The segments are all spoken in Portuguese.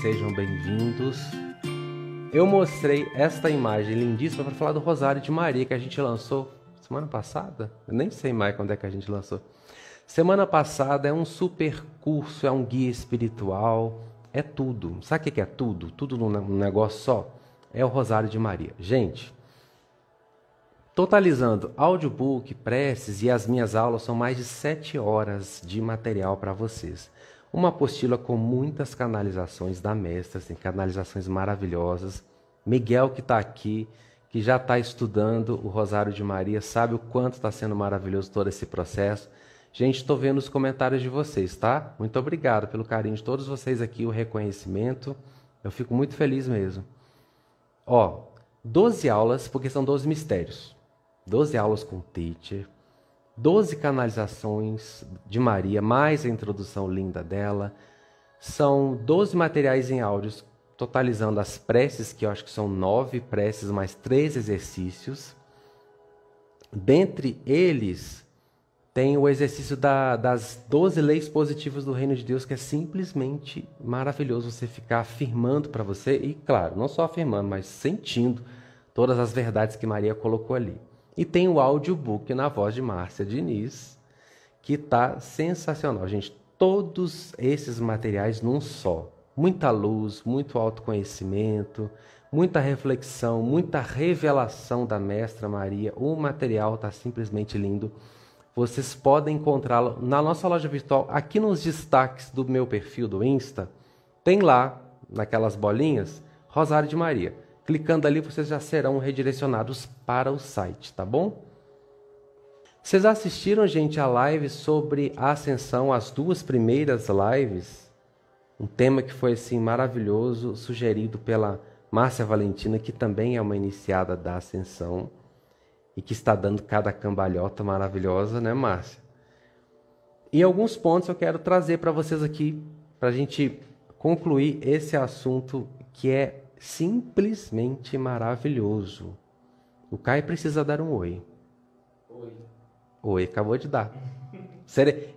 sejam bem-vindos. Eu mostrei esta imagem lindíssima para falar do Rosário de Maria que a gente lançou semana passada. Eu nem sei mais quando é que a gente lançou. Semana passada é um super curso, é um guia espiritual, é tudo. Sabe o que é tudo? Tudo num negócio só? É o Rosário de Maria. Gente, totalizando audiobook, preces e as minhas aulas, são mais de sete horas de material para vocês. Uma apostila com muitas canalizações da mestra, assim, canalizações maravilhosas. Miguel, que está aqui, que já está estudando o Rosário de Maria, sabe o quanto está sendo maravilhoso todo esse processo. Gente, estou vendo os comentários de vocês, tá? Muito obrigado pelo carinho de todos vocês aqui, o reconhecimento. Eu fico muito feliz mesmo. Ó, 12 aulas, porque são 12 mistérios. 12 aulas com teacher 12 canalizações de Maria, mais a introdução linda dela. São 12 materiais em áudios, totalizando as preces, que eu acho que são nove preces, mais três exercícios. Dentre eles, tem o exercício da, das 12 leis positivas do reino de Deus, que é simplesmente maravilhoso você ficar afirmando para você, e claro, não só afirmando, mas sentindo todas as verdades que Maria colocou ali. E tem o audiobook na voz de Márcia Diniz, que está sensacional. Gente, todos esses materiais num só. Muita luz, muito autoconhecimento, muita reflexão, muita revelação da Mestra Maria. O material está simplesmente lindo. Vocês podem encontrá-lo na nossa loja virtual, aqui nos destaques do meu perfil do Insta. Tem lá, naquelas bolinhas, Rosário de Maria. Clicando ali, vocês já serão redirecionados para o site, tá bom? Vocês assistiram, gente, a live sobre a ascensão, as duas primeiras lives? Um tema que foi assim maravilhoso, sugerido pela Márcia Valentina, que também é uma iniciada da ascensão e que está dando cada cambalhota maravilhosa, né, Márcia? E alguns pontos eu quero trazer para vocês aqui, para a gente concluir esse assunto que é simplesmente maravilhoso. O Caio precisa dar um oi. Oi. Oi, acabou de dar.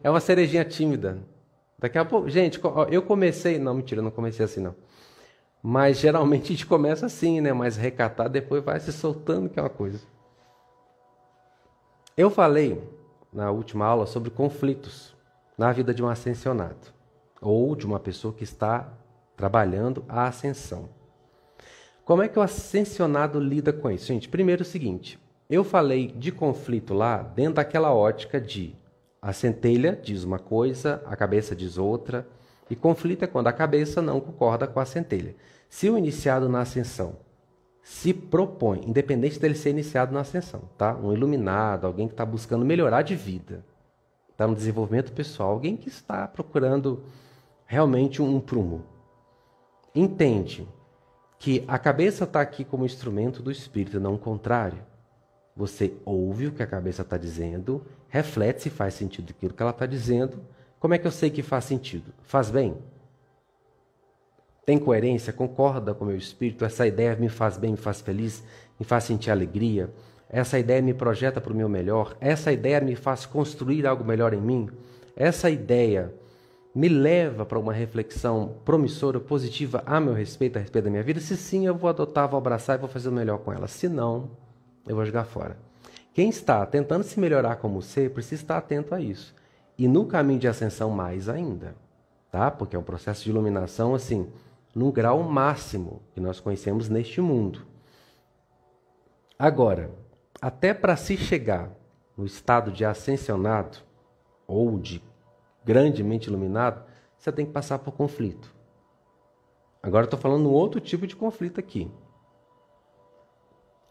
É uma cerejinha tímida. Daqui a pouco. Gente, eu comecei. Não, mentira, não comecei assim não. Mas geralmente a gente começa assim, né? Mais recatado, depois vai se soltando, que é uma coisa. Eu falei na última aula sobre conflitos na vida de um ascensionado ou de uma pessoa que está trabalhando a ascensão. Como é que o ascensionado lida com isso? Gente, primeiro é o seguinte: eu falei de conflito lá dentro daquela ótica de a centelha diz uma coisa, a cabeça diz outra, e conflito é quando a cabeça não concorda com a centelha. Se o iniciado na ascensão se propõe, independente dele ser iniciado na ascensão, tá? Um iluminado, alguém que está buscando melhorar de vida, está no desenvolvimento pessoal, alguém que está procurando realmente um prumo, entende que a cabeça está aqui como instrumento do espírito, não o contrário. Você ouve o que a cabeça está dizendo, reflete se faz sentido aquilo que ela está dizendo. Como é que eu sei que faz sentido? Faz bem? Tem coerência? Concorda com o meu espírito? Essa ideia me faz bem, me faz feliz, me faz sentir alegria? Essa ideia me projeta para o meu melhor? Essa ideia me faz construir algo melhor em mim? Essa ideia me leva para uma reflexão promissora, positiva a meu respeito, a respeito da minha vida? Se sim, eu vou adotar, vou abraçar e vou fazer o melhor com ela. Se não, eu vou jogar fora. Quem está tentando se melhorar como ser, precisa estar atento a isso. E no caminho de ascensão, mais ainda. Tá? Porque é um processo de iluminação, assim, num grau máximo que nós conhecemos neste mundo. Agora, até para se chegar no estado de ascensionado, ou de grandemente iluminado, você tem que passar por conflito. Agora estou falando um outro tipo de conflito aqui.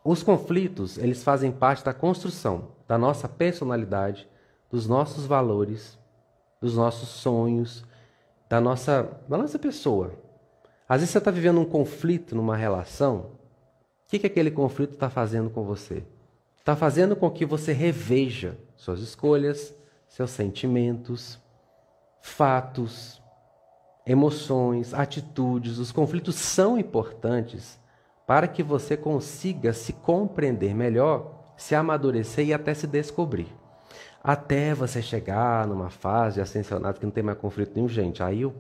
Os conflitos, eles fazem parte da construção da nossa personalidade, dos nossos valores, dos nossos sonhos, da nossa, da nossa pessoa. Às vezes você está vivendo um conflito numa relação, o que, que aquele conflito está fazendo com você? Está fazendo com que você reveja suas escolhas, seus sentimentos, fatos, emoções, atitudes, os conflitos são importantes para que você consiga se compreender melhor, se amadurecer e até se descobrir. Até você chegar numa fase ascensionada que não tem mais conflito nenhum, gente, aí o,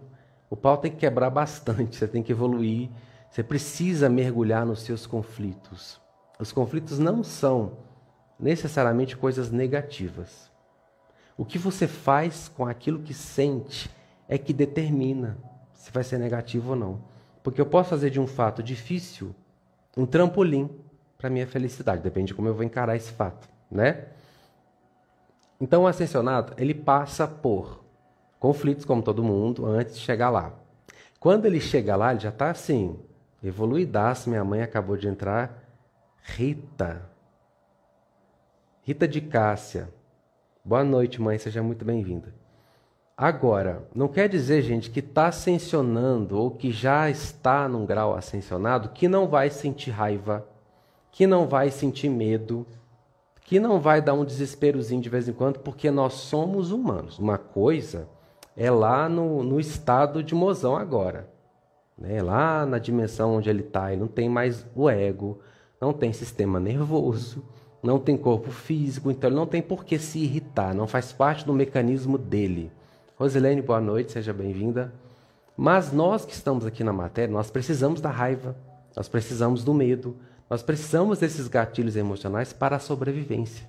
O pau tem que quebrar bastante, você tem que evoluir, você precisa mergulhar nos seus conflitos. Os conflitos não são necessariamente coisas negativas. O que você faz com aquilo que sente é que determina se vai ser negativo ou não. Porque eu posso fazer de um fato difícil um trampolim para minha felicidade, depende de como eu vou encarar esse fato, né? Então o ascensionado, ele passa por conflitos como todo mundo antes de chegar lá. Quando ele chega lá, ele já está assim, evoluidaço, minha mãe acabou de entrar, Rita. Rita de Cássia. Boa noite, mãe, seja muito bem-vinda. Agora, não quer dizer, gente, que está ascensionando ou que já está num grau ascensionado que não vai sentir raiva, que não vai sentir medo, que não vai dar um desesperozinho de vez em quando, porque nós somos humanos. Uma coisa é lá no, no estado de mozão agora. Né? Lá na dimensão onde ele está, ele não tem mais o ego, não tem sistema nervoso, não tem corpo físico, então ele não tem por que se irritar, não faz parte do mecanismo dele. Rosilene, boa noite, seja bem-vinda. Mas nós que estamos aqui na matéria, nós precisamos da raiva, nós precisamos do medo, nós precisamos desses gatilhos emocionais para a sobrevivência.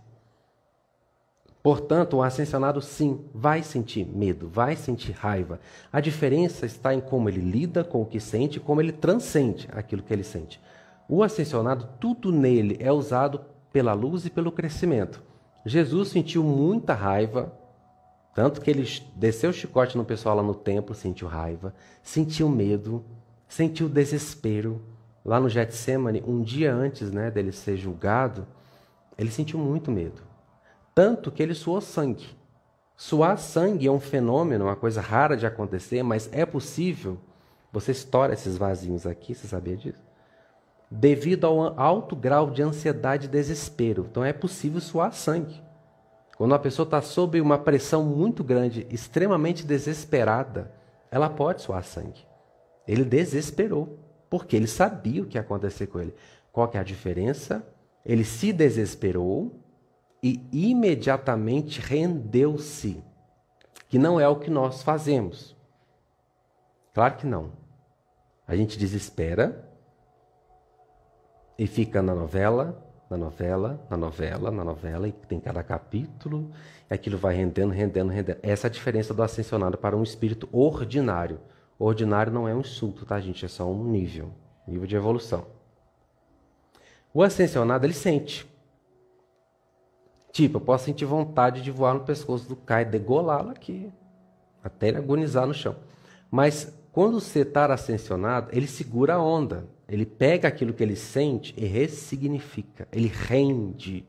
Portanto, o ascensionado sim vai sentir medo, vai sentir raiva. A diferença está em como ele lida com o que sente como ele transcende aquilo que ele sente. O ascensionado, tudo nele é usado pela luz e pelo crescimento. Jesus sentiu muita raiva, tanto que ele desceu o chicote no pessoal lá no templo, sentiu raiva, sentiu medo, sentiu desespero. Lá no Getsemane, um dia antes né, dele ser julgado, ele sentiu muito medo. Tanto que ele suou sangue. Suar sangue é um fenômeno, uma coisa rara de acontecer, mas é possível. Você estoura esses vasinhos aqui, você sabia disso? Devido ao alto grau de ansiedade e desespero. Então é possível suar sangue. Quando uma pessoa está sob uma pressão muito grande, extremamente desesperada, ela pode suar sangue. Ele desesperou, porque ele sabia o que ia acontecer com ele. Qual que é a diferença? Ele se desesperou e imediatamente rendeu-se, que não é o que nós fazemos. Claro que não. A gente desespera e fica na novela, na novela, na novela, na novela, e tem cada capítulo, e aquilo vai rendendo, rendendo, rendendo. Essa é a diferença do ascensionado para um espírito ordinário. ordinário não é um insulto, tá, gente? É só um nível, nível de evolução. O ascensionado, ele sente. Tipo, eu posso sentir vontade de voar no pescoço do Kai, degolá-lo aqui, até ele agonizar no chão. Mas quando você está ascensionado, ele segura a onda. Ele pega aquilo que ele sente e ressignifica, ele rende.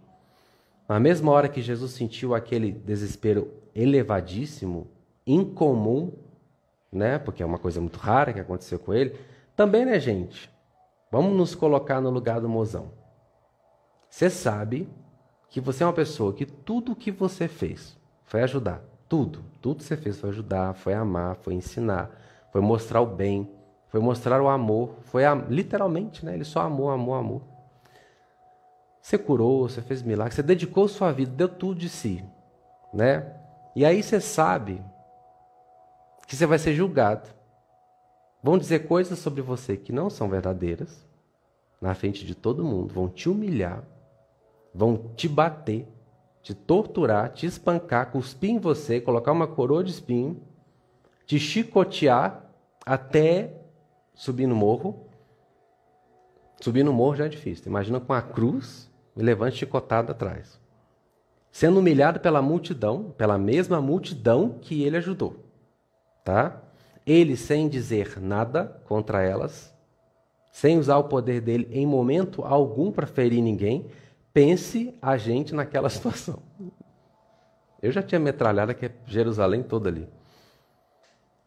Na mesma hora que Jesus sentiu aquele desespero elevadíssimo, incomum, né? Porque é uma coisa muito rara que aconteceu com ele. Também, né, gente? Vamos nos colocar no lugar do mozão. Você sabe que você é uma pessoa que tudo o que você fez foi ajudar. Tudo. Tudo que você fez foi ajudar, foi amar, foi ensinar, foi mostrar o bem, foi mostrar o amor, foi a, literalmente, né? Ele só amou, amou, amou. Você curou, você fez milagre, você dedicou sua vida, deu tudo de si, né? E aí você sabe que você vai ser julgado. Vão dizer coisas sobre você que não são verdadeiras na frente de todo mundo, vão te humilhar, vão te bater, te torturar, te espancar, cuspir em você, colocar uma coroa de espinho, te chicotear até subir no morro. Subir no morro já é difícil. Imagina com a cruz e levante chicotada atrás. Sendo humilhado pela multidão, pela mesma multidão que ele ajudou. Tá? Ele sem dizer nada contra elas, sem usar o poder dele em momento algum para ferir ninguém, pense a gente naquela situação. Eu já tinha metralhado que Jerusalém toda ali.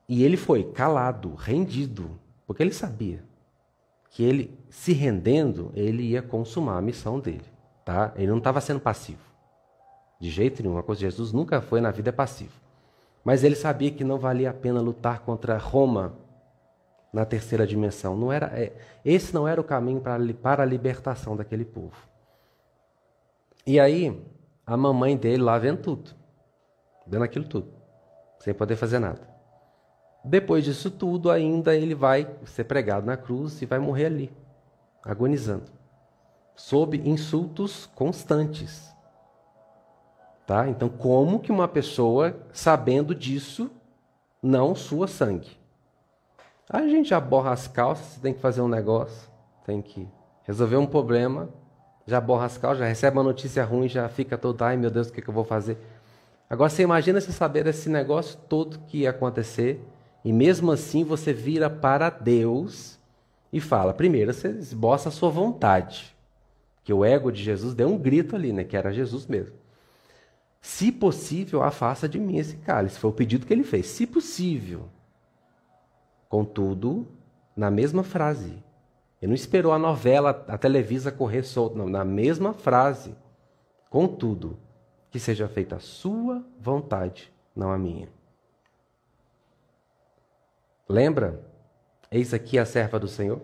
E ele foi calado, rendido, porque ele sabia que ele, se rendendo, ele ia consumar a missão dele. Tá? Ele não estava sendo passivo. De jeito nenhum. Uma coisa Jesus nunca foi na vida passivo. Mas ele sabia que não valia a pena lutar contra Roma na terceira dimensão. Não era, é, esse não era o caminho para, para a libertação daquele povo. E aí, a mamãe dele lá vendo tudo, vendo aquilo tudo, sem poder fazer nada. Depois disso tudo, ainda ele vai ser pregado na cruz e vai morrer ali, agonizando, sob insultos constantes. Tá? Então, como que uma pessoa, sabendo disso, não sua sangue? A gente já borra as calças, tem que fazer um negócio, tem que resolver um problema, já borra as calças, já recebe uma notícia ruim, já fica todo, ai meu Deus, o que, que eu vou fazer? Agora você imagina se saber esse negócio todo que ia acontecer e mesmo assim você vira para Deus e fala: primeiro você esboça a sua vontade. Que o ego de Jesus deu um grito ali, né? Que era Jesus mesmo. Se possível, afasta de mim esse cálice. Foi o pedido que ele fez. Se possível. Contudo, na mesma frase. Ele não esperou a novela, a Televisa correr solto, não. Na mesma frase. Contudo, que seja feita a sua vontade, não a minha. Lembra? Eis aqui a serva do Senhor.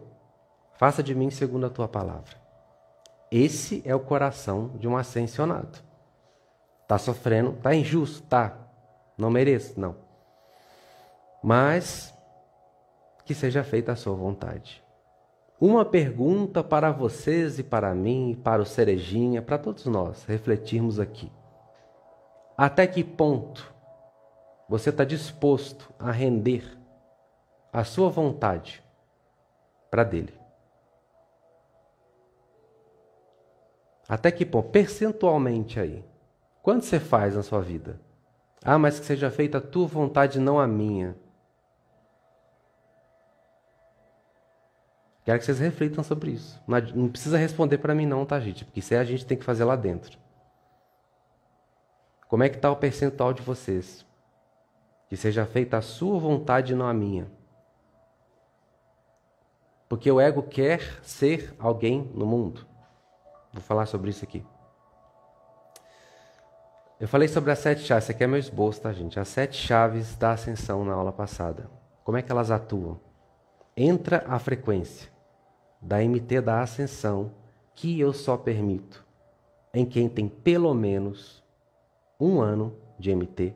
Faça de mim segundo a tua palavra. Esse é o coração de um ascensionado. Está sofrendo, está injusto, tá. Não mereço, não. Mas que seja feita a sua vontade. Uma pergunta para vocês e para mim, para o Cerejinha, para todos nós refletirmos aqui. Até que ponto você está disposto a render a sua vontade para dele. Até que ponto? Percentualmente aí. Quanto você faz na sua vida? Ah, mas que seja feita a tua vontade, não a minha. Quero que vocês reflitam sobre isso. Não precisa responder para mim não, tá, gente? Porque isso aí a gente tem que fazer lá dentro. Como é que está o percentual de vocês? Que seja feita a sua vontade, não a minha. Porque o ego quer ser alguém no mundo. Vou falar sobre isso aqui. Eu falei sobre as sete chaves. Esse aqui é meu esboço, tá, gente? As sete chaves da ascensão na aula passada. Como é que elas atuam? Entra a frequência da MT da ascensão que eu só permito em quem tem pelo menos um ano de MT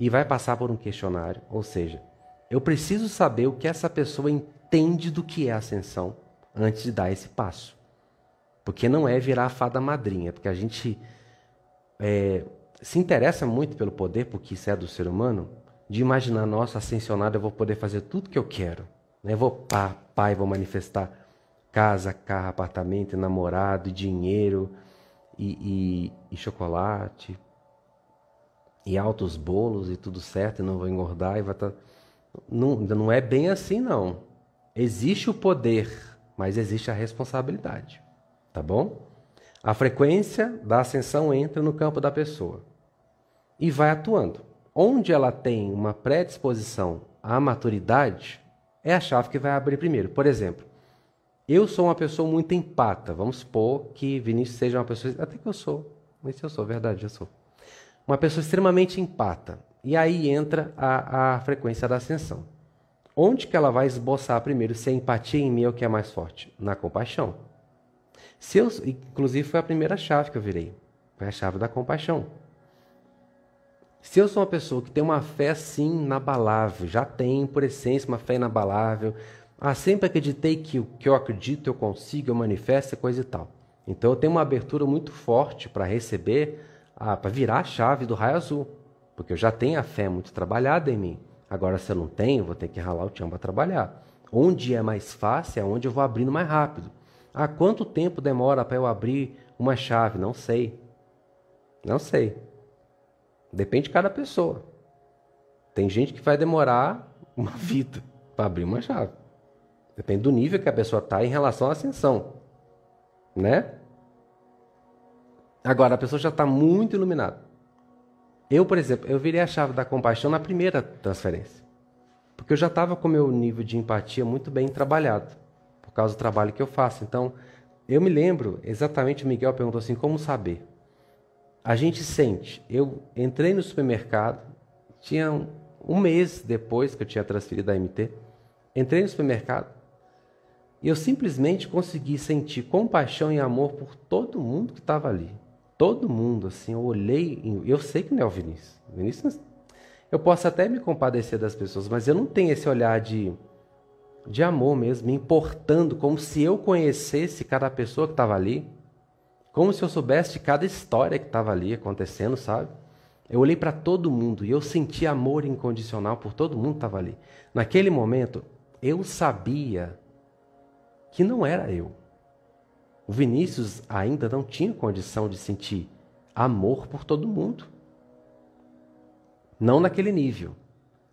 e vai passar por um questionário. Ou seja, eu preciso saber o que essa pessoa entende do que é ascensão antes de dar esse passo. Porque não é virar a fada madrinha, porque a gente é, se interessa muito pelo poder, porque isso é do ser humano, de imaginar, nossa, ascensionado, eu vou poder fazer tudo que eu quero. Né? Eu vou pá, pai, vou manifestar casa, carro, apartamento, namorado, dinheiro e, e, e chocolate e altos bolos e tudo certo, e não vou engordar e vai estar. Tá... Não, não é bem assim, não. Existe o poder, mas existe a responsabilidade. Tá bom? A frequência da ascensão entra no campo da pessoa e vai atuando. Onde ela tem uma predisposição à maturidade, é a chave que vai abrir primeiro. Por exemplo, eu sou uma pessoa muito empata. Vamos supor que Vinícius seja uma pessoa. Até que eu sou. Mas eu sou, verdade, eu sou. Uma pessoa extremamente empata. E aí entra a, a frequência da ascensão. Onde que ela vai esboçar primeiro se a empatia em mim é o que é mais forte? Na compaixão. Se eu, inclusive foi a primeira chave que eu virei. Foi a chave da compaixão. Se eu sou uma pessoa que tem uma fé assim inabalável, já tem por essência uma fé inabalável, ah, sempre acreditei que o que eu acredito eu consigo, eu manifesto, coisa e tal. Então eu tenho uma abertura muito forte para receber, ah, para virar a chave do raio azul, porque eu já tenho a fé muito trabalhada em mim. Agora, se eu não tenho, vou ter que ralar o chão para trabalhar. Onde é mais fácil é onde eu vou abrindo mais rápido. Ah, quanto tempo demora para eu abrir uma chave? Não sei. Não sei. Depende de cada pessoa. Tem gente que vai demorar uma vida para abrir uma chave. Depende do nível que a pessoa está em relação à ascensão. Né? Agora, a pessoa já está muito iluminada. Eu, por exemplo, eu virei a chave da compaixão na primeira transferência. Porque eu já estava com meu nível de empatia muito bem trabalhado, por causa do trabalho que eu faço. Então, eu me lembro, exatamente o Miguel perguntou assim: como saber? A gente sente. Eu entrei no supermercado, tinha um, um mês depois que eu tinha transferido da MT, entrei no supermercado e eu simplesmente consegui sentir compaixão e amor por todo mundo que estava ali todo mundo, assim, eu olhei, eu sei que não é o Vinícius. Vinícius Eu posso até me compadecer das pessoas, mas eu não tenho esse olhar de, de amor mesmo, me importando como se eu conhecesse cada pessoa que estava ali, como se eu soubesse de cada história que estava ali acontecendo, sabe? Eu olhei para todo mundo e eu senti amor incondicional por todo mundo que estava ali. Naquele momento, eu sabia que não era eu. O Vinícius ainda não tinha condição de sentir amor por todo mundo. Não naquele nível.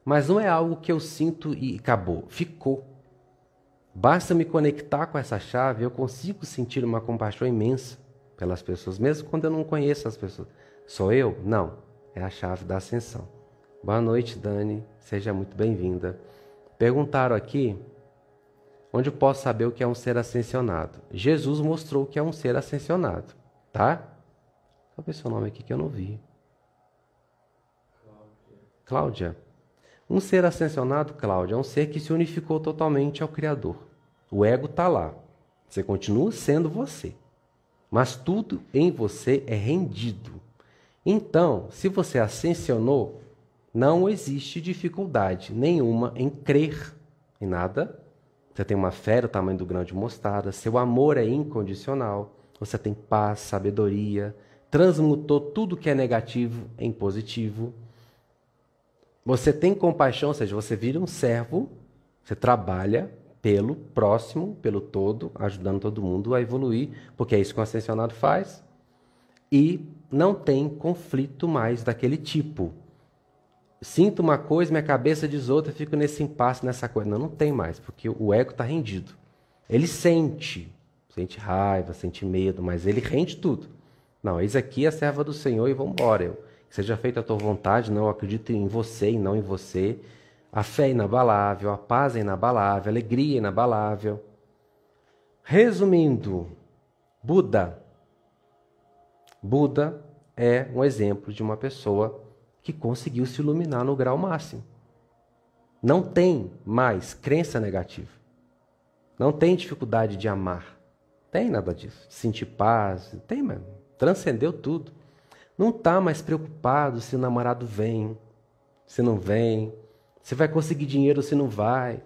Mas não é algo que eu sinto e acabou. Ficou. Basta me conectar com essa chave, eu consigo sentir uma compaixão imensa pelas pessoas, mesmo quando eu não conheço as pessoas. Sou eu? Não. É a chave da ascensão. Boa noite, Dani. Seja muito bem-vinda. Perguntaram aqui onde eu posso saber o que é um ser ascensionado. Jesus mostrou o que é um ser ascensionado, tá? Qual é o seu nome aqui que eu não vi? Cláudia. Um ser ascensionado, Cláudia, é um ser que se unificou totalmente ao Criador. O ego está lá. Você continua sendo você. Mas tudo em você é rendido. Então, se você ascensionou, não existe dificuldade nenhuma em crer em nada. Você tem uma fé do tamanho do grão de mostarda, seu amor é incondicional, você tem paz, sabedoria, transmutou tudo que é negativo em positivo. Você tem compaixão, ou seja, você vira um servo, você trabalha pelo próximo, pelo todo, ajudando todo mundo a evoluir, porque é isso que o ascensionado faz. E não tem conflito mais daquele tipo. Sinto uma coisa, minha cabeça diz outra, fico nesse impasse, nessa coisa. Não, não tem mais, porque o ego está rendido. Ele sente, sente raiva, sente medo, mas ele rende tudo. Não, eis aqui a serva do Senhor e vamos embora. Eu seja feita a tua vontade, não acredito em você e não em você. A fé é inabalável, a paz é inabalável, a alegria é inabalável. Resumindo, Buda. Buda é um exemplo de uma pessoa que conseguiu se iluminar no grau máximo. Não tem mais crença negativa. Não tem dificuldade de amar. Tem nada disso. Sentir paz. Tem, mano. Transcendeu tudo não está mais preocupado se o namorado vem, se não vem, se vai conseguir dinheiro se não vai,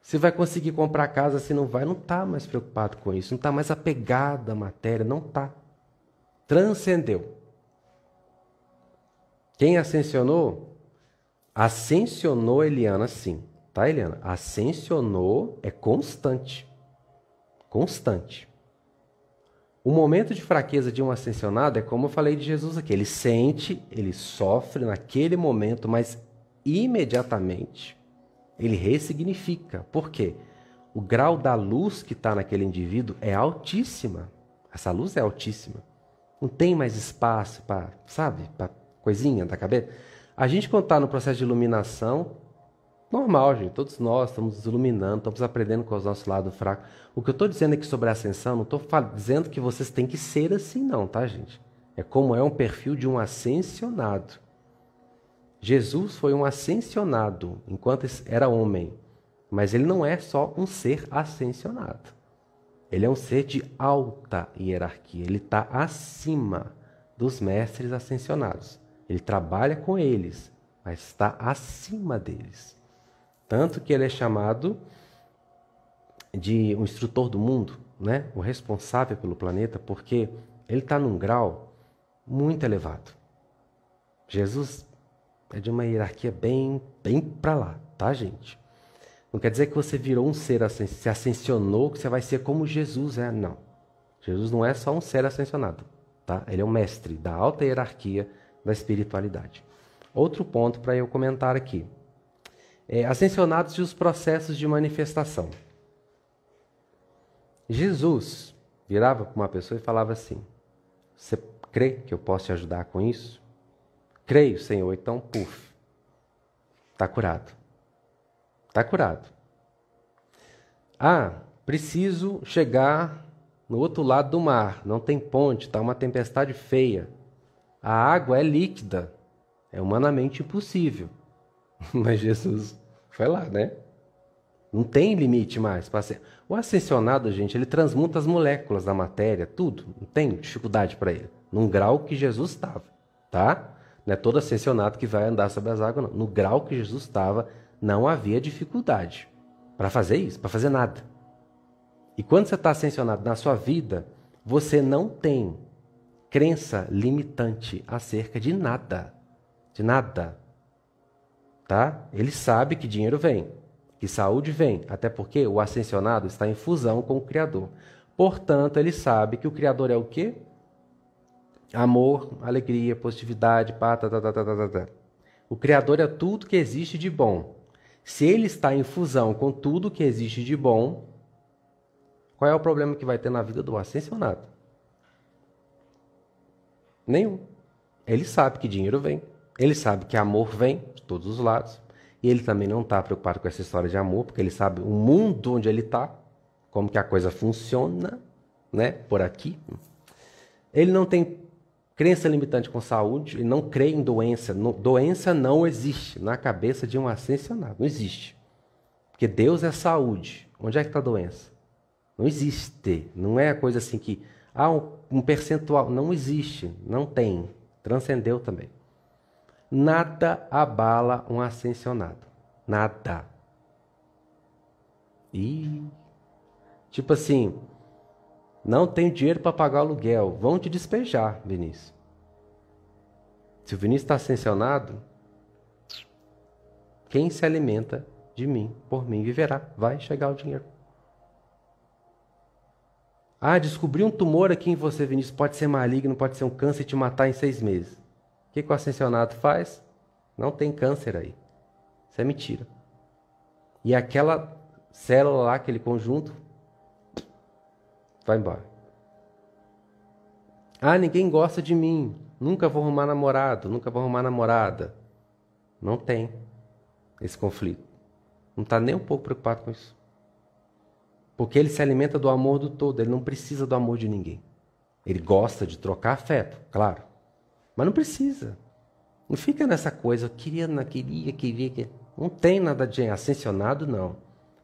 se vai conseguir comprar casa se não vai, não está mais preocupado com isso, não está mais apegado à matéria, não está. Transcendeu. Quem ascensionou? Ascensionou Eliana, sim. Tá, Eliana? Ascensionou é constante. Constante. O momento de fraqueza de um ascensionado é como eu falei de Jesus aqui. Ele sente, ele sofre naquele momento, mas imediatamente ele ressignifica. Por quê? O grau da luz que está naquele indivíduo é altíssima. Essa luz é altíssima. Não tem mais espaço para, sabe, para coisinha da cabeça. A gente, quando está no processo de iluminação, Normal, gente. Todos nós estamos nos iluminando, estamos aprendendo com os nossos lados fracos. O que eu estou dizendo aqui sobre a ascensão, não estou dizendo que vocês têm que ser assim, não, tá, gente? É como é um perfil de um ascensionado. Jesus foi um ascensionado enquanto era homem, mas ele não é só um ser ascensionado. Ele é um ser de alta hierarquia. Ele está acima dos mestres ascensionados. Ele trabalha com eles, mas está acima deles. Tanto que ele é chamado de o instrutor do mundo, né? o responsável pelo planeta, porque ele está num grau muito elevado. Jesus é de uma hierarquia bem, bem para lá, tá, gente? Não quer dizer que você virou um ser, se ascensionou, que você vai ser como Jesus é. Não. Jesus não é só um ser ascensionado, tá? Ele é um mestre da alta hierarquia da espiritualidade. Outro ponto para eu comentar aqui é, ascensionados e os processos de manifestação. Jesus virava para uma pessoa e falava assim: Você crê que eu posso te ajudar com isso? Creio, Senhor. Então, puf, está curado. Está curado. Ah, preciso chegar no outro lado do mar. Não tem ponte, está uma tempestade feia. A água é líquida. É humanamente impossível. Mas Jesus foi lá, né? Não tem limite mais. O ascensionado, gente, ele transmuta as moléculas da matéria, tudo. Não tem dificuldade para ele. Num grau que Jesus estava, tá? Não é todo ascensionado que vai andar sobre as águas, não. No grau que Jesus estava, não havia dificuldade para fazer isso, para fazer nada. E quando você está ascensionado na sua vida, você não tem crença limitante acerca de nada. De nada. Tá? Ele sabe que dinheiro vem, que saúde vem, até porque o ascensionado está em fusão com o Criador. Portanto, ele sabe que o Criador é o quê? Amor, alegria, positividade, pá, tá, tá, tá, tá, tá, tá. O Criador é tudo que existe de bom. Se ele está em fusão com tudo que existe de bom, qual é o problema que vai ter na vida do ascensionado? Nenhum. Ele sabe que dinheiro vem, ele sabe que amor vem de todos os lados, e ele também não está preocupado com essa história de amor, porque ele sabe o mundo onde ele está, como que a coisa funciona, né, por aqui. Ele não tem Crença limitante com saúde, ele não crê em doença. No, doença não existe na cabeça de um ascensionado. Não existe. Porque Deus é saúde. Onde é que está a doença? Não existe. Não é coisa assim que. Ah, um, um percentual. Não existe. Não tem. Transcendeu também. Nada abala um ascensionado. Nada. E. Tipo assim, não tenho dinheiro para pagar aluguel. Vão te despejar, Vinícius. Se o Vinícius está ascensionado, quem se alimenta de mim, por mim, viverá. Vai chegar o dinheiro. Ah, descobri um tumor aqui em você, Vinícius. Pode ser maligno, pode ser um câncer e te matar em seis meses. O que, que o ascensionado faz? Não tem câncer aí. Isso é mentira. E aquela célula lá, aquele conjunto, vai embora. Ah, ninguém gosta de mim. Nunca vou arrumar namorado, nunca vou arrumar namorada. Não tem esse conflito. Não está nem um pouco preocupado com isso. Porque ele se alimenta do amor do todo, ele não precisa do amor de ninguém. Ele gosta de trocar afeto, claro. Mas não precisa. Não fica nessa coisa, queria, não queria, queria. Não tem nada de ascensionado, não.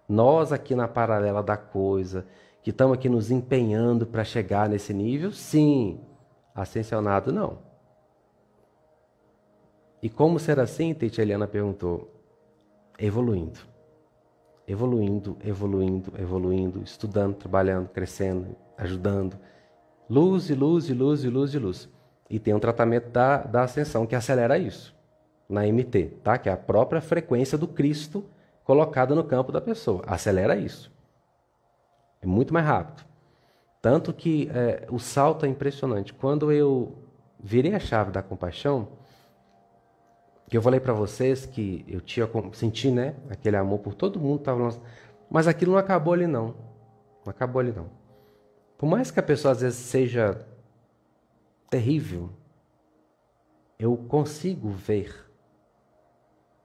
Nós aqui na paralela da coisa, que estamos aqui nos empenhando para chegar nesse nível? Sim. Ascensionado, não. E como ser assim? Tite Eliana perguntou. Evoluindo. Evoluindo, evoluindo, evoluindo, estudando, trabalhando, crescendo, ajudando. Luz e luz e luz e luz e luz. E tem um tratamento da, da ascensão que acelera isso. Na MT, tá? Que é a própria frequência do Cristo colocada no campo da pessoa. Acelera isso. É muito mais rápido. Tanto que é, o salto é impressionante. Quando eu virei a chave da compaixão, que eu falei para vocês que eu tinha senti, né, aquele amor por todo mundo, tava mas aquilo não acabou ali não. Não acabou ali não. Por mais que a pessoa às vezes seja terrível, eu consigo ver,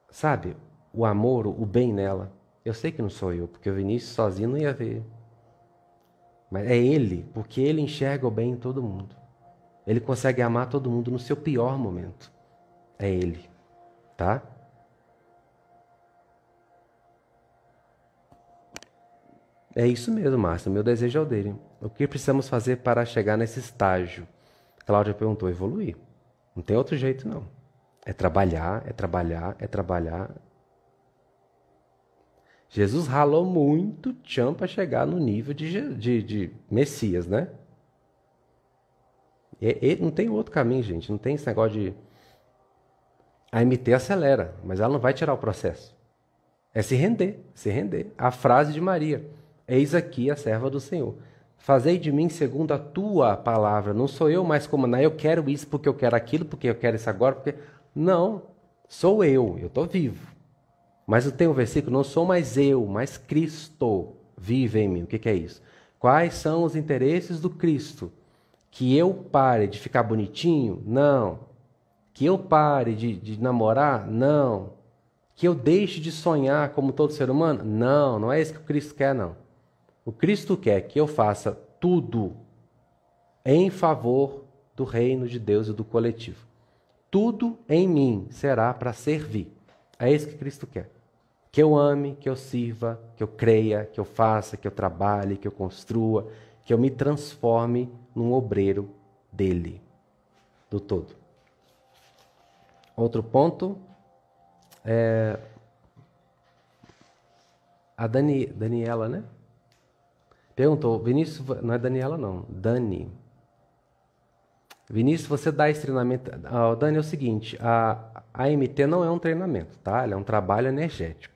sabe, o amor, o bem nela. Eu sei que não sou eu, porque o Vinícius sozinho não ia ver. Mas é ele, porque ele enxerga o bem em todo mundo. Ele consegue amar todo mundo no seu pior momento. É ele, tá? É isso mesmo, Márcio. Meu desejo é o dele. O que precisamos fazer para chegar nesse estágio? Cláudia perguntou: evoluir. Não tem outro jeito, não. É trabalhar, é trabalhar, é trabalhar, Jesus ralou muito chão para chegar no nível de, de, de Messias, né? E, e, não tem outro caminho, gente. Não tem esse negócio de. A MT acelera, mas ela não vai tirar o processo. É se render, se render. A frase de Maria: Eis aqui a serva do Senhor. Fazei de mim segundo a tua palavra. Não sou eu mais como, não, eu quero isso porque eu quero aquilo, porque eu quero isso agora, porque. Não, sou eu, eu estou vivo. Mas tem o versículo: Não sou mais eu, mas Cristo vive em mim. O que, que é isso? Quais são os interesses do Cristo? Que eu pare de ficar bonitinho? Não. Que eu pare de, de namorar? Não. Que eu deixe de sonhar como todo ser humano? Não, não é isso que o Cristo quer, não. O Cristo quer que eu faça tudo em favor do reino de Deus e do coletivo. Tudo em mim será para servir. É isso que Cristo quer. Que eu ame, que eu sirva, que eu creia, que eu faça, que eu trabalhe, que eu construa, que eu me transforme num obreiro dele, do todo. Outro ponto é a Dani, Daniela, né? Perguntou, Vinícius, não é Daniela não, Dani. Vinícius, você dá esse treinamento. Ah, Dani, é o seguinte: a, a MT não é um treinamento, tá? Ela é um trabalho energético.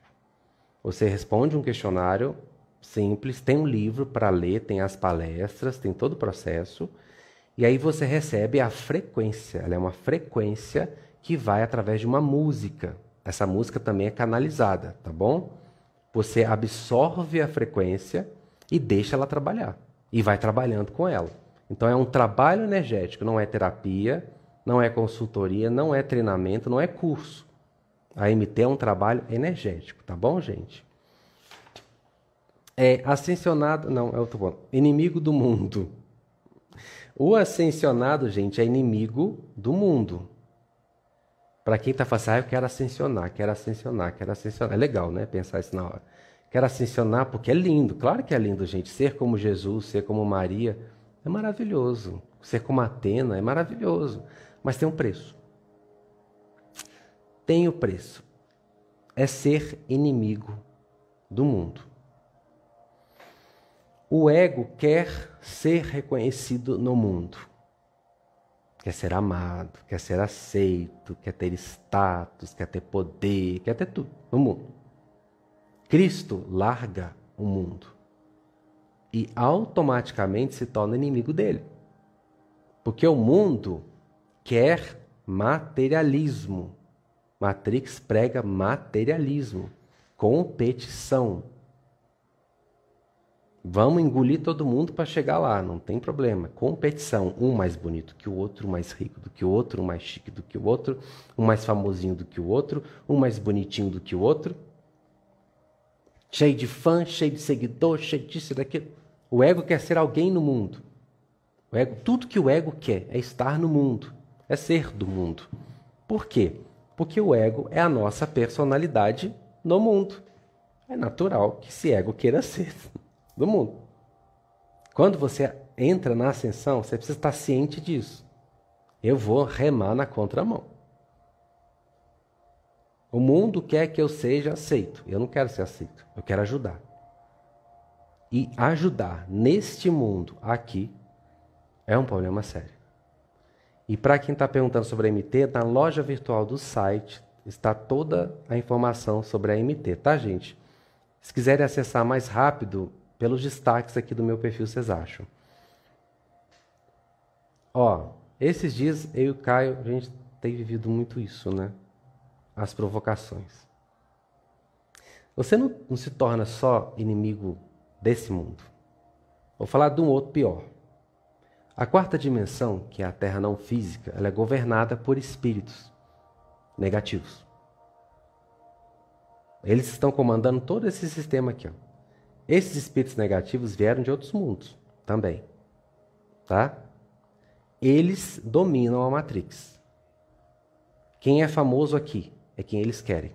Você responde um questionário simples, tem um livro para ler, tem as palestras, tem todo o processo, e aí você recebe a frequência. Ela é uma frequência que vai através de uma música. Essa música também é canalizada, tá bom? Você absorve a frequência e deixa ela trabalhar. E vai trabalhando com ela. Então é um trabalho energético, não é terapia, não é consultoria, não é treinamento, não é curso. A MT é um trabalho energético, tá bom, gente? É ascensionado, não, é outro ponto. Inimigo do mundo. O ascensionado, gente, é inimigo do mundo. Para quem está fazendo, ah, eu quero ascensionar, quero ascensionar, quero ascensionar. É legal, né? Pensar isso na hora. Quero ascensionar porque é lindo. Claro que é lindo, gente. Ser como Jesus, ser como Maria, é maravilhoso. Ser como Atena é maravilhoso. Mas tem um preço tem o preço. É ser inimigo do mundo. O ego quer ser reconhecido no mundo. Quer ser amado, quer ser aceito, quer ter status, quer ter poder, quer ter tudo no mundo. Cristo larga o mundo e automaticamente se torna inimigo dele. Porque o mundo quer materialismo. Matrix prega materialismo, competição. Vamos engolir todo mundo para chegar lá, não tem problema. Competição, um mais bonito que o outro, um mais rico do que o outro, um mais chique do que o outro, um mais famosinho do que o outro, um mais bonitinho do que o outro. Cheio de fã, cheio de seguidor, cheio disso e daquilo. O ego quer ser alguém no mundo. O ego, tudo que o ego quer é estar no mundo, é ser do mundo. Por quê? Porque o ego é a nossa personalidade no mundo. É natural que esse ego queira ser do mundo. Quando você entra na ascensão, você precisa estar ciente disso. Eu vou remar na contramão. O mundo quer que eu seja aceito. Eu não quero ser aceito. Eu quero ajudar. E ajudar neste mundo aqui é um problema sério. E para quem está perguntando sobre a MT, na loja virtual do site está toda a informação sobre a MT, tá, gente? Se quiserem acessar mais rápido, pelos destaques aqui do meu perfil, vocês acham. Ó, esses dias eu e o Caio, a gente tem vivido muito isso, né? As provocações. Você não, não se torna só inimigo desse mundo. Vou falar de um outro pior. A quarta dimensão, que é a Terra não física, ela é governada por espíritos negativos. Eles estão comandando todo esse sistema aqui. Ó. Esses espíritos negativos vieram de outros mundos também. Tá? Eles dominam a Matrix. Quem é famoso aqui é quem eles querem.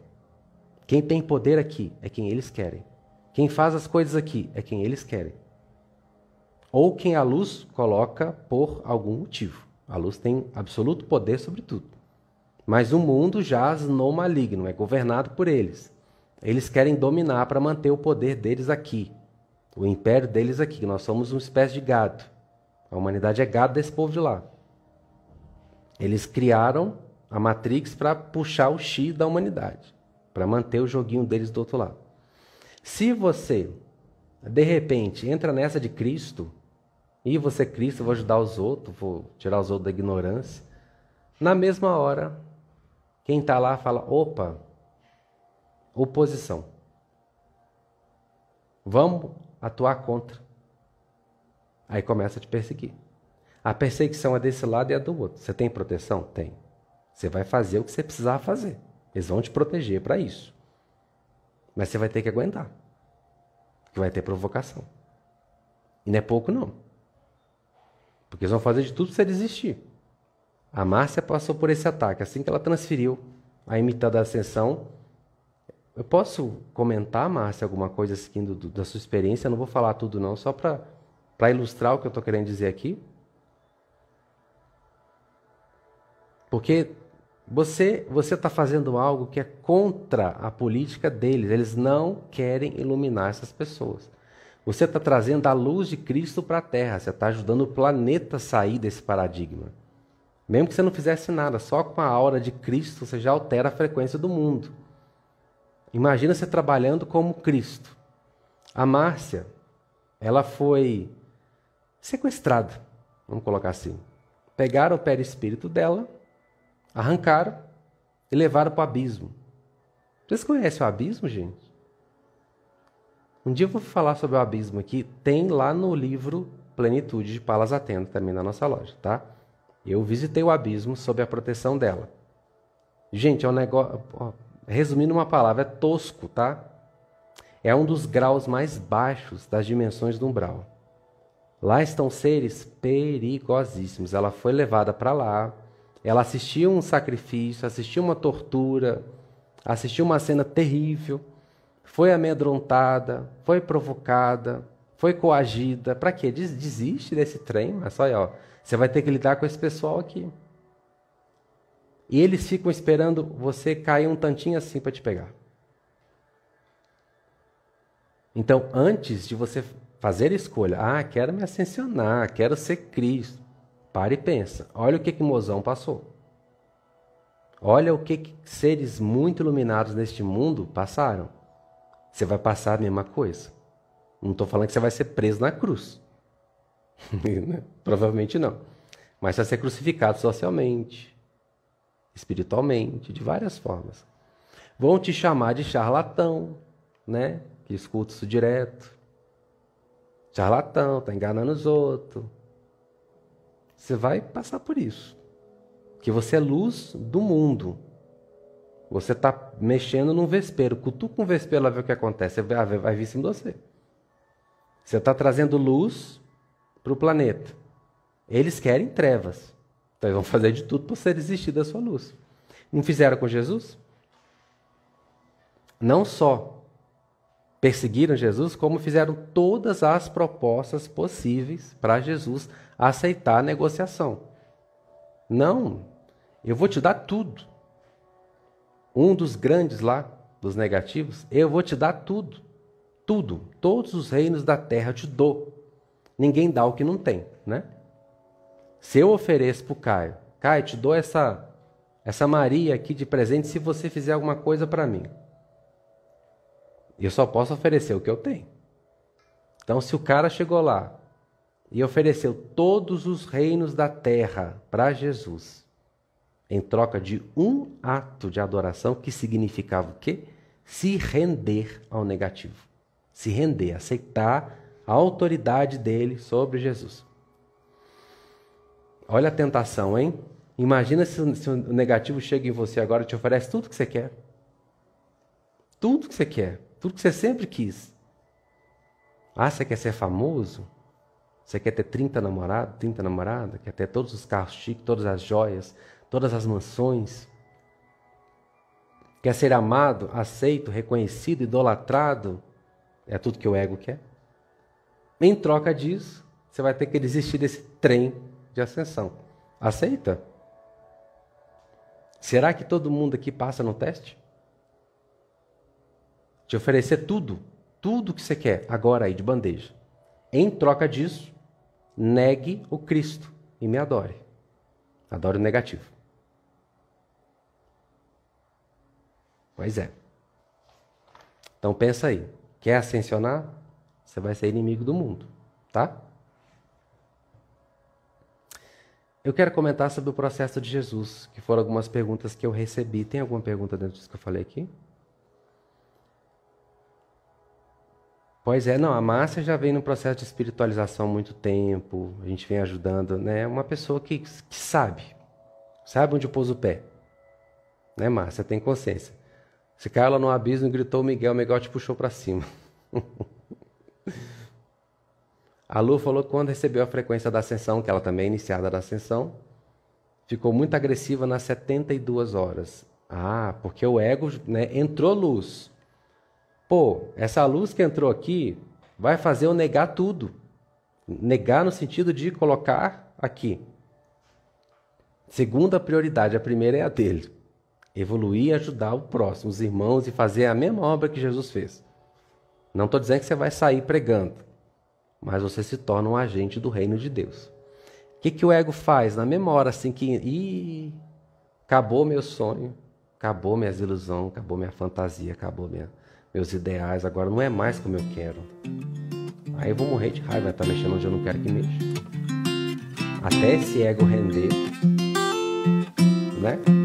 Quem tem poder aqui é quem eles querem. Quem faz as coisas aqui é quem eles querem ou quem a luz coloca por algum motivo. A luz tem absoluto poder sobre tudo. Mas o mundo jaz no maligno, é governado por eles. Eles querem dominar para manter o poder deles aqui, o império deles aqui. Nós somos uma espécie de gado. A humanidade é gado desse povo de lá. Eles criaram a Matrix para puxar o X da humanidade, para manter o joguinho deles do outro lado. Se você, de repente, entra nessa de Cristo, e você, Cristo, vou ajudar os outros, vou tirar os outros da ignorância. Na mesma hora, quem está lá fala: opa, oposição. Vamos atuar contra. Aí começa a te perseguir. A perseguição é desse lado e é do outro. Você tem proteção? Tem. Você vai fazer o que você precisar fazer. Eles vão te proteger para isso. Mas você vai ter que aguentar. Porque vai ter provocação. E não é pouco, não. Porque eles vão fazer de tudo para você desistir. A Márcia passou por esse ataque. Assim que ela transferiu a imitada da ascensão, eu posso comentar, Márcia, alguma coisa assim do, do, da sua experiência? Eu não vou falar tudo não, só para ilustrar o que eu estou querendo dizer aqui. Porque Você você está fazendo algo que é contra a política deles. Eles não querem iluminar essas pessoas. Você está trazendo a luz de Cristo para a Terra. Você está ajudando o planeta a sair desse paradigma. Mesmo que você não fizesse nada, só com a aura de Cristo você já altera a frequência do mundo. Imagina você trabalhando como Cristo. A Márcia, ela foi sequestrada, vamos colocar assim. Pegaram o perispírito dela, arrancaram e levaram para o abismo. Vocês conhecem o abismo, gente? Um dia eu vou falar sobre o abismo aqui. Tem lá no livro Plenitude de Palas Atento, também na nossa loja, tá? Eu visitei o abismo sob a proteção dela. Gente, é um negócio. Resumindo uma palavra, é tosco, tá? É um dos graus mais baixos das dimensões do umbral. Lá estão seres perigosíssimos. Ela foi levada para lá. Ela assistiu um sacrifício, assistiu uma tortura, assistiu uma cena terrível foi amedrontada, foi provocada, foi coagida. Para quê? Desiste desse trem, mas olha, ó, você vai ter que lidar com esse pessoal aqui. E eles ficam esperando você cair um tantinho assim para te pegar. Então, antes de você fazer escolha, ah, quero me ascensionar, quero ser Cristo, pare e pensa. Olha o que que Mozão passou. Olha o que, que seres muito iluminados neste mundo passaram você vai passar a mesma coisa. Não estou falando que você vai ser preso na cruz. Né? Provavelmente não. Mas vai ser crucificado socialmente, espiritualmente, de várias formas. Vão te chamar de charlatão, né? Que escuta isso direto. Charlatão, está enganando os outros. Você vai passar por isso. Que você é luz do mundo. Você está mexendo num vespeiro. Cutuca um vespeiro lá ver o que acontece. Vai, vai vir de você. Você está trazendo luz para o planeta. Eles querem trevas. Então eles vão fazer de tudo para você desistir da sua luz. Não fizeram com Jesus? Não só perseguiram Jesus, como fizeram todas as propostas possíveis para Jesus aceitar a negociação. Não, eu vou te dar tudo um dos grandes lá, dos negativos, eu vou te dar tudo. Tudo. Todos os reinos da terra eu te dou. Ninguém dá o que não tem, né? Se eu ofereço para o Caio, Caio, te dou essa, essa Maria aqui de presente se você fizer alguma coisa para mim. Eu só posso oferecer o que eu tenho. Então, se o cara chegou lá e ofereceu todos os reinos da terra para Jesus, em troca de um ato de adoração que significava o quê? Se render ao negativo. Se render, aceitar a autoridade dele sobre Jesus. Olha a tentação, hein? Imagina se, se o negativo chega em você agora e te oferece tudo que você quer. Tudo que você quer. Tudo que você sempre quis. Ah, você quer ser famoso? Você quer ter 30 namorados, 30 namoradas? Quer ter todos os carros chiques, todas as joias, todas as mansões. Quer ser amado, aceito, reconhecido, idolatrado? É tudo que o ego quer. Em troca disso, você vai ter que desistir desse trem de ascensão. Aceita? Será que todo mundo aqui passa no teste? Te oferecer tudo, tudo que você quer, agora aí de bandeja. Em troca disso, negue o Cristo e me adore. Adore o negativo. Pois é. Então pensa aí. Quer ascensionar? Você vai ser inimigo do mundo, tá? Eu quero comentar sobre o processo de Jesus, que foram algumas perguntas que eu recebi. Tem alguma pergunta dentro disso que eu falei aqui? Pois é, não, a Márcia já vem no processo de espiritualização há muito tempo, a gente vem ajudando, né? Uma pessoa que, que sabe, sabe onde pôs o pé. Né, Márcia? Tem consciência. Você caiu lá no abismo e gritou Miguel, o Miguel te puxou para cima. a Lu falou que quando recebeu a frequência da ascensão, que ela também é iniciada da ascensão, ficou muito agressiva nas 72 horas. Ah, porque o ego né, entrou luz. Pô, essa luz que entrou aqui vai fazer eu negar tudo. Negar no sentido de colocar aqui. Segunda prioridade, a primeira é a dele. Evoluir e ajudar o próximo, os irmãos, e fazer a mesma obra que Jesus fez. Não estou dizendo que você vai sair pregando, mas você se torna um agente do reino de Deus. O que, que o ego faz? Na mesma hora assim que. Ih, acabou meu sonho, acabou minhas ilusões, acabou minha fantasia, acabou minha, meus ideais, agora não é mais como eu quero. Aí eu vou morrer de raiva, tá mexendo onde eu não quero que mexa. Até esse ego render, né?